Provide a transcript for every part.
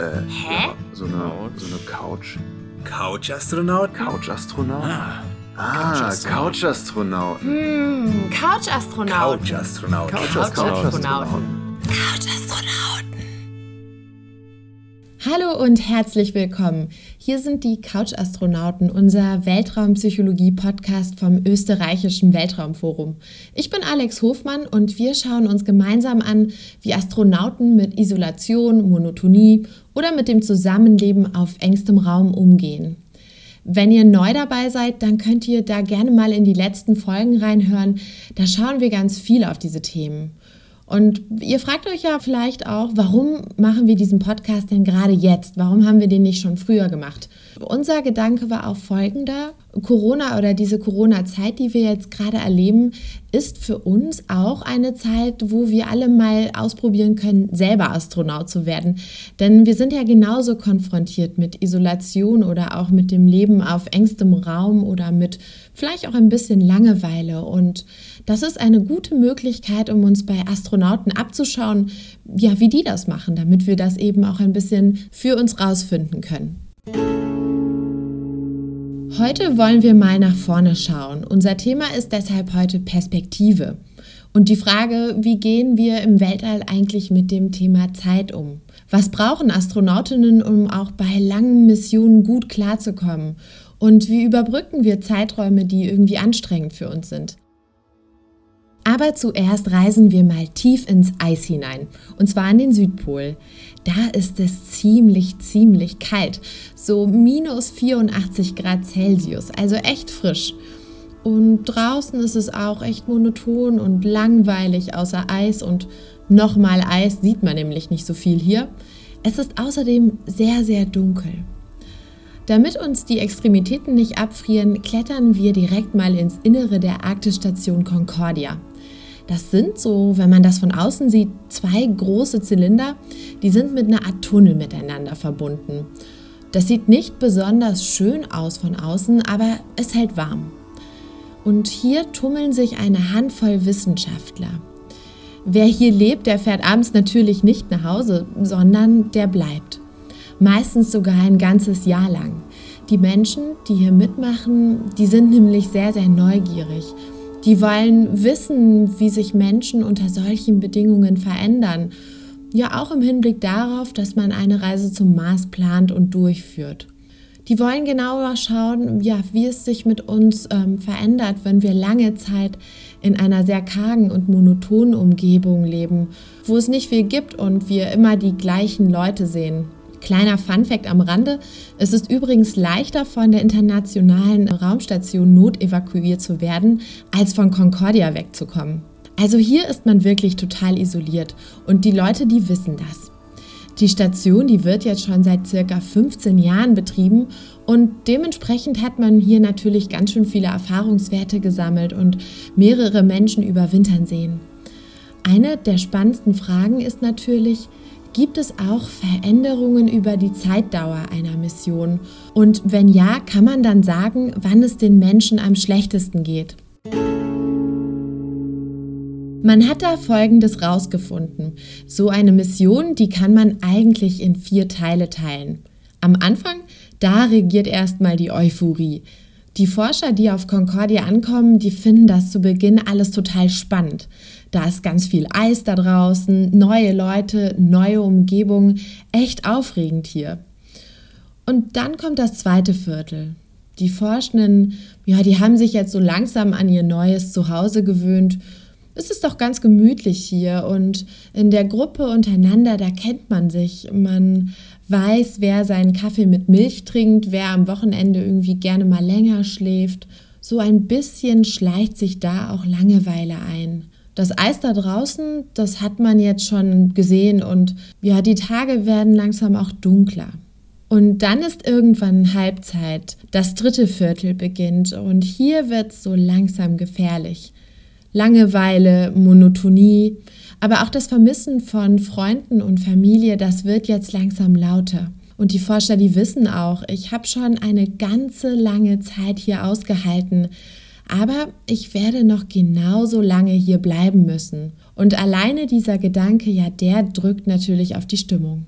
Äh, Hä? Ja, so eine, so eine Couch. Couch-Astronaut? Couch-Astronaut? Ah, Ah, Couch-Astronaut. Couch-Astronaut. Hm, Couch-Astronaut. Couch-Astronaut. Couch-Astronauten. Hallo und herzlich willkommen. Hier sind die Couch-Astronauten, unser Weltraumpsychologie-Podcast vom Österreichischen Weltraumforum. Ich bin Alex Hofmann und wir schauen uns gemeinsam an, wie Astronauten mit Isolation, Monotonie oder mit dem Zusammenleben auf engstem Raum umgehen. Wenn ihr neu dabei seid, dann könnt ihr da gerne mal in die letzten Folgen reinhören. Da schauen wir ganz viel auf diese Themen. Und ihr fragt euch ja vielleicht auch, warum machen wir diesen Podcast denn gerade jetzt? Warum haben wir den nicht schon früher gemacht? Unser Gedanke war auch folgender. Corona oder diese Corona-Zeit, die wir jetzt gerade erleben, ist für uns auch eine Zeit, wo wir alle mal ausprobieren können, selber Astronaut zu werden. Denn wir sind ja genauso konfrontiert mit Isolation oder auch mit dem Leben auf engstem Raum oder mit vielleicht auch ein bisschen Langeweile. Und das ist eine gute Möglichkeit, um uns bei Astronauten abzuschauen, ja, wie die das machen, damit wir das eben auch ein bisschen für uns rausfinden können. Heute wollen wir mal nach vorne schauen. Unser Thema ist deshalb heute Perspektive. Und die Frage, wie gehen wir im Weltall eigentlich mit dem Thema Zeit um? Was brauchen Astronautinnen, um auch bei langen Missionen gut klarzukommen? Und wie überbrücken wir Zeiträume, die irgendwie anstrengend für uns sind? Aber zuerst reisen wir mal tief ins Eis hinein, und zwar an den Südpol. Da ist es ziemlich, ziemlich kalt, so minus 84 Grad Celsius, also echt frisch. Und draußen ist es auch echt monoton und langweilig außer Eis und nochmal Eis sieht man nämlich nicht so viel hier. Es ist außerdem sehr, sehr dunkel. Damit uns die Extremitäten nicht abfrieren, klettern wir direkt mal ins Innere der Arktis-Station Concordia. Das sind so, wenn man das von außen sieht, zwei große Zylinder, die sind mit einer Art Tunnel miteinander verbunden. Das sieht nicht besonders schön aus von außen, aber es hält warm. Und hier tummeln sich eine Handvoll Wissenschaftler. Wer hier lebt, der fährt abends natürlich nicht nach Hause, sondern der bleibt. Meistens sogar ein ganzes Jahr lang. Die Menschen, die hier mitmachen, die sind nämlich sehr, sehr neugierig. Die wollen wissen, wie sich Menschen unter solchen Bedingungen verändern. Ja, auch im Hinblick darauf, dass man eine Reise zum Mars plant und durchführt. Die wollen genauer schauen, ja, wie es sich mit uns ähm, verändert, wenn wir lange Zeit in einer sehr kargen und monotonen Umgebung leben, wo es nicht viel gibt und wir immer die gleichen Leute sehen. Kleiner Funfact am Rande, es ist übrigens leichter von der internationalen Raumstation notevakuiert zu werden, als von Concordia wegzukommen. Also hier ist man wirklich total isoliert und die Leute, die wissen das. Die Station, die wird jetzt schon seit circa 15 Jahren betrieben und dementsprechend hat man hier natürlich ganz schön viele Erfahrungswerte gesammelt und mehrere Menschen überwintern sehen. Eine der spannendsten Fragen ist natürlich, gibt es auch Veränderungen über die Zeitdauer einer Mission? Und wenn ja, kann man dann sagen, wann es den Menschen am schlechtesten geht? Man hat da Folgendes rausgefunden. So eine Mission, die kann man eigentlich in vier Teile teilen. Am Anfang, da regiert erstmal die Euphorie. Die Forscher, die auf Concordia ankommen, die finden das zu Beginn alles total spannend. Da ist ganz viel Eis da draußen, neue Leute, neue Umgebung, echt aufregend hier. Und dann kommt das zweite Viertel. Die Forschenden, ja, die haben sich jetzt so langsam an ihr neues Zuhause gewöhnt es ist doch ganz gemütlich hier und in der Gruppe untereinander, da kennt man sich. Man weiß, wer seinen Kaffee mit Milch trinkt, wer am Wochenende irgendwie gerne mal länger schläft. So ein bisschen schleicht sich da auch Langeweile ein. Das Eis da draußen, das hat man jetzt schon gesehen und ja, die Tage werden langsam auch dunkler. Und dann ist irgendwann Halbzeit, das dritte Viertel beginnt und hier wird es so langsam gefährlich. Langeweile, Monotonie, aber auch das Vermissen von Freunden und Familie, das wird jetzt langsam lauter. Und die Forscher, die wissen auch, ich habe schon eine ganze lange Zeit hier ausgehalten, aber ich werde noch genauso lange hier bleiben müssen. Und alleine dieser Gedanke, ja, der drückt natürlich auf die Stimmung.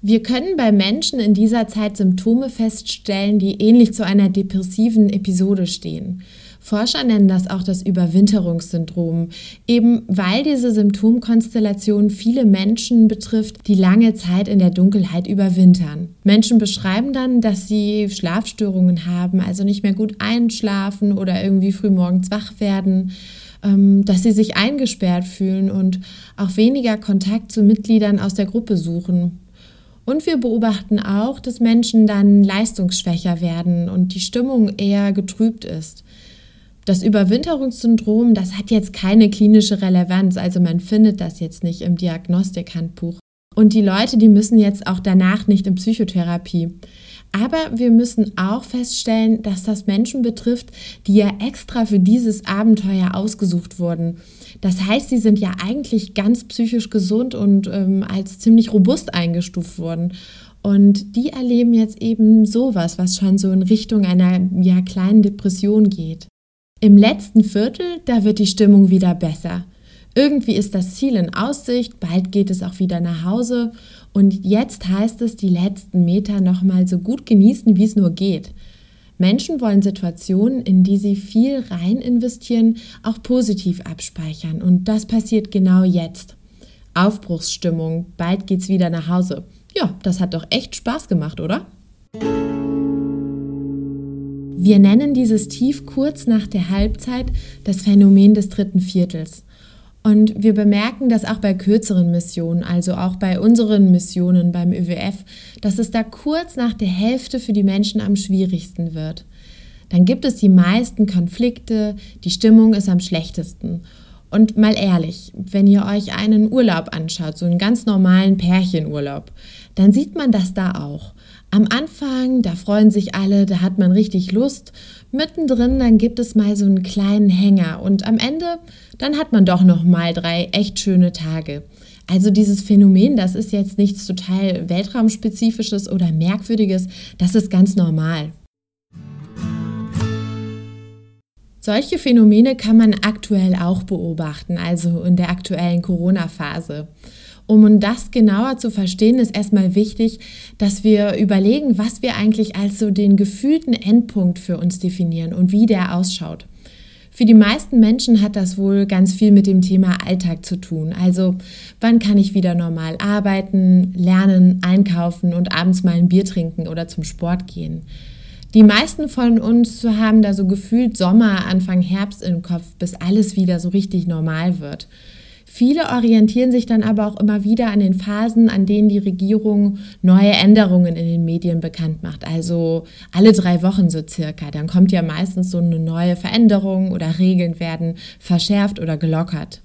Wir können bei Menschen in dieser Zeit Symptome feststellen, die ähnlich zu einer depressiven Episode stehen. Forscher nennen das auch das Überwinterungssyndrom, eben weil diese Symptomkonstellation viele Menschen betrifft, die lange Zeit in der Dunkelheit überwintern. Menschen beschreiben dann, dass sie Schlafstörungen haben, also nicht mehr gut einschlafen oder irgendwie frühmorgens wach werden ähm, dass sie sich eingesperrt fühlen und auch weniger Kontakt zu Mitgliedern aus der Gruppe suchen. Und wir beobachten auch, dass Menschen dann leistungsschwächer werden und die Stimmung eher getrübt ist. Das Überwinterungssyndrom, das hat jetzt keine klinische Relevanz, also man findet das jetzt nicht im Diagnostikhandbuch. Und die Leute, die müssen jetzt auch danach nicht in Psychotherapie. Aber wir müssen auch feststellen, dass das Menschen betrifft, die ja extra für dieses Abenteuer ausgesucht wurden. Das heißt, sie sind ja eigentlich ganz psychisch gesund und ähm, als ziemlich robust eingestuft worden. Und die erleben jetzt eben sowas, was schon so in Richtung einer ja, kleinen Depression geht. Im letzten Viertel, da wird die Stimmung wieder besser. Irgendwie ist das Ziel in Aussicht, bald geht es auch wieder nach Hause und jetzt heißt es, die letzten Meter nochmal so gut genießen, wie es nur geht. Menschen wollen Situationen, in die sie viel rein investieren, auch positiv abspeichern. Und das passiert genau jetzt. Aufbruchsstimmung, bald geht's wieder nach Hause. Ja, das hat doch echt Spaß gemacht, oder? Wir nennen dieses Tief kurz nach der Halbzeit das Phänomen des dritten Viertels. Und wir bemerken das auch bei kürzeren Missionen, also auch bei unseren Missionen beim ÖWF, dass es da kurz nach der Hälfte für die Menschen am schwierigsten wird. Dann gibt es die meisten Konflikte, die Stimmung ist am schlechtesten. Und mal ehrlich, wenn ihr euch einen Urlaub anschaut, so einen ganz normalen Pärchenurlaub, dann sieht man das da auch. Am Anfang, da freuen sich alle, da hat man richtig Lust. Mittendrin, dann gibt es mal so einen kleinen Hänger und am Ende, dann hat man doch noch mal drei echt schöne Tage. Also dieses Phänomen, das ist jetzt nichts total weltraumspezifisches oder merkwürdiges, das ist ganz normal. Solche Phänomene kann man aktuell auch beobachten, also in der aktuellen Corona-Phase. Um das genauer zu verstehen, ist erstmal wichtig, dass wir überlegen, was wir eigentlich als so den gefühlten Endpunkt für uns definieren und wie der ausschaut. Für die meisten Menschen hat das wohl ganz viel mit dem Thema Alltag zu tun. Also wann kann ich wieder normal arbeiten, lernen, einkaufen und abends mal ein Bier trinken oder zum Sport gehen. Die meisten von uns haben da so gefühlt Sommer, Anfang Herbst im Kopf, bis alles wieder so richtig normal wird. Viele orientieren sich dann aber auch immer wieder an den Phasen, an denen die Regierung neue Änderungen in den Medien bekannt macht. Also alle drei Wochen so circa. Dann kommt ja meistens so eine neue Veränderung oder Regeln werden verschärft oder gelockert.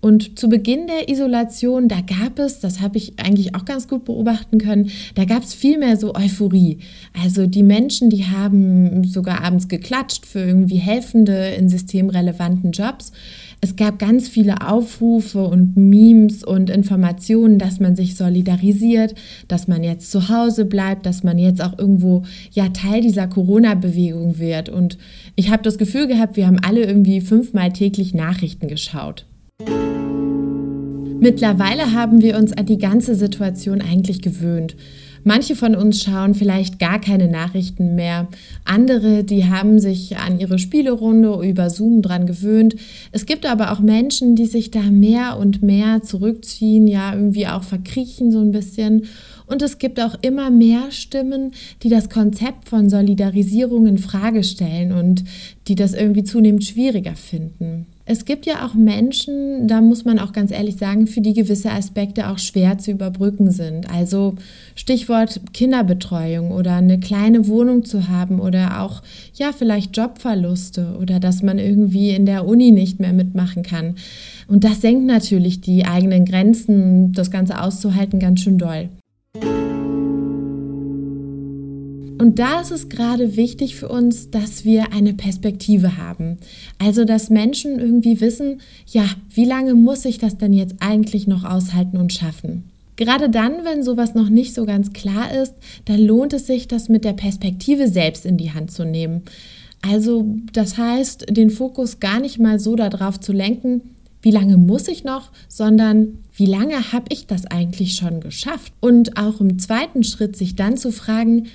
Und zu Beginn der Isolation, da gab es, das habe ich eigentlich auch ganz gut beobachten können, da gab es viel mehr so Euphorie. Also die Menschen, die haben sogar abends geklatscht für irgendwie helfende in systemrelevanten Jobs. Es gab ganz viele Aufrufe und Memes und Informationen, dass man sich solidarisiert, dass man jetzt zu Hause bleibt, dass man jetzt auch irgendwo ja Teil dieser Corona-Bewegung wird. Und ich habe das Gefühl gehabt, wir haben alle irgendwie fünfmal täglich Nachrichten geschaut. Mittlerweile haben wir uns an die ganze Situation eigentlich gewöhnt. Manche von uns schauen vielleicht gar keine Nachrichten mehr. Andere, die haben sich an ihre Spielerunde über Zoom dran gewöhnt. Es gibt aber auch Menschen, die sich da mehr und mehr zurückziehen, ja, irgendwie auch verkriechen so ein bisschen. Und es gibt auch immer mehr Stimmen, die das Konzept von Solidarisierung in Frage stellen und die das irgendwie zunehmend schwieriger finden. Es gibt ja auch Menschen, da muss man auch ganz ehrlich sagen, für die gewisse Aspekte auch schwer zu überbrücken sind. Also Stichwort Kinderbetreuung oder eine kleine Wohnung zu haben oder auch ja vielleicht Jobverluste oder dass man irgendwie in der Uni nicht mehr mitmachen kann. Und das senkt natürlich die eigenen Grenzen, das Ganze auszuhalten, ganz schön doll. Und da ist es gerade wichtig für uns, dass wir eine Perspektive haben. Also, dass Menschen irgendwie wissen, ja, wie lange muss ich das denn jetzt eigentlich noch aushalten und schaffen? Gerade dann, wenn sowas noch nicht so ganz klar ist, dann lohnt es sich, das mit der Perspektive selbst in die Hand zu nehmen. Also, das heißt, den Fokus gar nicht mal so darauf zu lenken, wie lange muss ich noch, sondern wie lange habe ich das eigentlich schon geschafft? Und auch im zweiten Schritt sich dann zu fragen,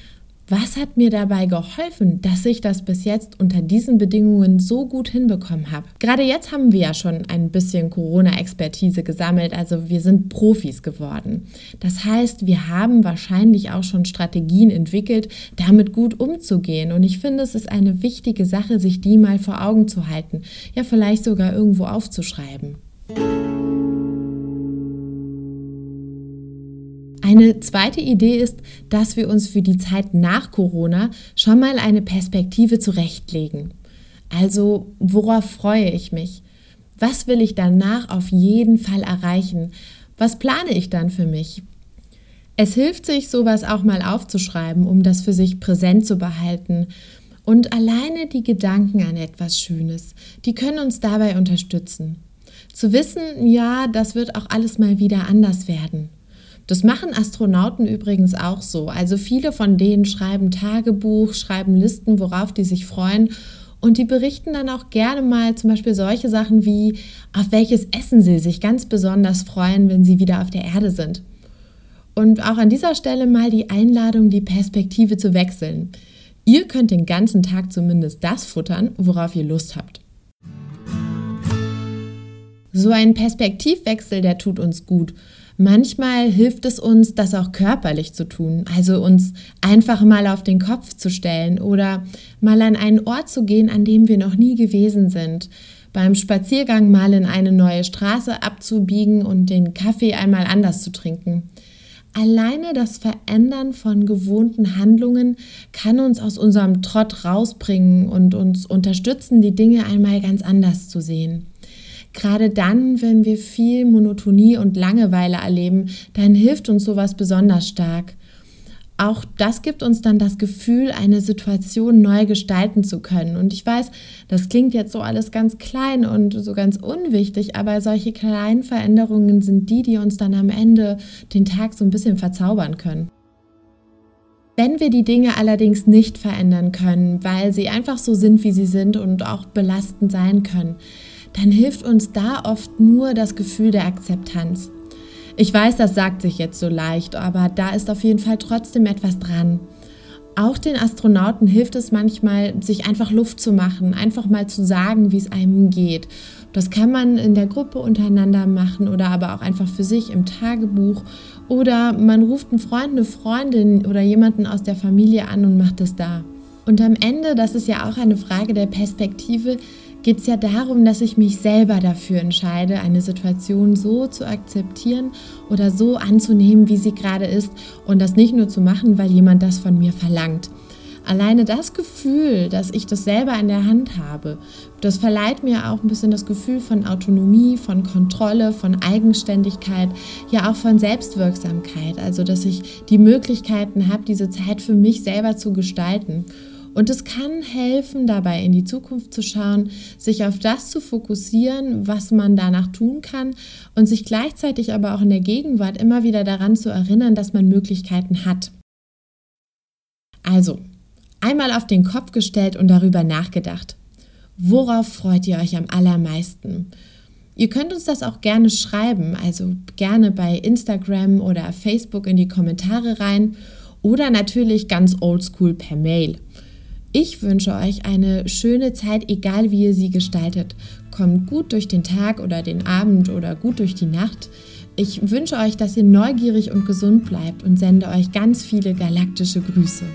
was hat mir dabei geholfen, dass ich das bis jetzt unter diesen Bedingungen so gut hinbekommen habe? Gerade jetzt haben wir ja schon ein bisschen Corona-Expertise gesammelt, also wir sind Profis geworden. Das heißt, wir haben wahrscheinlich auch schon Strategien entwickelt, damit gut umzugehen. Und ich finde, es ist eine wichtige Sache, sich die mal vor Augen zu halten, ja vielleicht sogar irgendwo aufzuschreiben. Eine zweite Idee ist, dass wir uns für die Zeit nach Corona schon mal eine Perspektive zurechtlegen. Also, worauf freue ich mich? Was will ich danach auf jeden Fall erreichen? Was plane ich dann für mich? Es hilft sich, sowas auch mal aufzuschreiben, um das für sich präsent zu behalten. Und alleine die Gedanken an etwas Schönes, die können uns dabei unterstützen. Zu wissen, ja, das wird auch alles mal wieder anders werden. Das machen Astronauten übrigens auch so. Also viele von denen schreiben Tagebuch, schreiben Listen, worauf die sich freuen. Und die berichten dann auch gerne mal zum Beispiel solche Sachen wie, auf welches Essen sie sich ganz besonders freuen, wenn sie wieder auf der Erde sind. Und auch an dieser Stelle mal die Einladung, die Perspektive zu wechseln. Ihr könnt den ganzen Tag zumindest das futtern, worauf ihr Lust habt. So ein Perspektivwechsel, der tut uns gut. Manchmal hilft es uns, das auch körperlich zu tun, also uns einfach mal auf den Kopf zu stellen oder mal an einen Ort zu gehen, an dem wir noch nie gewesen sind. Beim Spaziergang mal in eine neue Straße abzubiegen und den Kaffee einmal anders zu trinken. Alleine das Verändern von gewohnten Handlungen kann uns aus unserem Trott rausbringen und uns unterstützen, die Dinge einmal ganz anders zu sehen. Gerade dann, wenn wir viel Monotonie und Langeweile erleben, dann hilft uns sowas besonders stark. Auch das gibt uns dann das Gefühl, eine Situation neu gestalten zu können. Und ich weiß, das klingt jetzt so alles ganz klein und so ganz unwichtig, aber solche kleinen Veränderungen sind die, die uns dann am Ende den Tag so ein bisschen verzaubern können. Wenn wir die Dinge allerdings nicht verändern können, weil sie einfach so sind, wie sie sind und auch belastend sein können, dann hilft uns da oft nur das Gefühl der Akzeptanz. Ich weiß, das sagt sich jetzt so leicht, aber da ist auf jeden Fall trotzdem etwas dran. Auch den Astronauten hilft es manchmal, sich einfach Luft zu machen, einfach mal zu sagen, wie es einem geht. Das kann man in der Gruppe untereinander machen oder aber auch einfach für sich im Tagebuch. Oder man ruft einen Freund, eine Freundin oder jemanden aus der Familie an und macht es da. Und am Ende, das ist ja auch eine Frage der Perspektive, geht es ja darum, dass ich mich selber dafür entscheide, eine Situation so zu akzeptieren oder so anzunehmen, wie sie gerade ist und das nicht nur zu machen, weil jemand das von mir verlangt. Alleine das Gefühl, dass ich das selber in der Hand habe, das verleiht mir auch ein bisschen das Gefühl von Autonomie, von Kontrolle, von Eigenständigkeit, ja auch von Selbstwirksamkeit. Also, dass ich die Möglichkeiten habe, diese Zeit für mich selber zu gestalten. Und es kann helfen, dabei in die Zukunft zu schauen, sich auf das zu fokussieren, was man danach tun kann und sich gleichzeitig aber auch in der Gegenwart immer wieder daran zu erinnern, dass man Möglichkeiten hat. Also, einmal auf den Kopf gestellt und darüber nachgedacht. Worauf freut ihr euch am allermeisten? Ihr könnt uns das auch gerne schreiben, also gerne bei Instagram oder Facebook in die Kommentare rein oder natürlich ganz oldschool per Mail. Ich wünsche euch eine schöne Zeit, egal wie ihr sie gestaltet. Kommt gut durch den Tag oder den Abend oder gut durch die Nacht. Ich wünsche euch, dass ihr neugierig und gesund bleibt und sende euch ganz viele galaktische Grüße.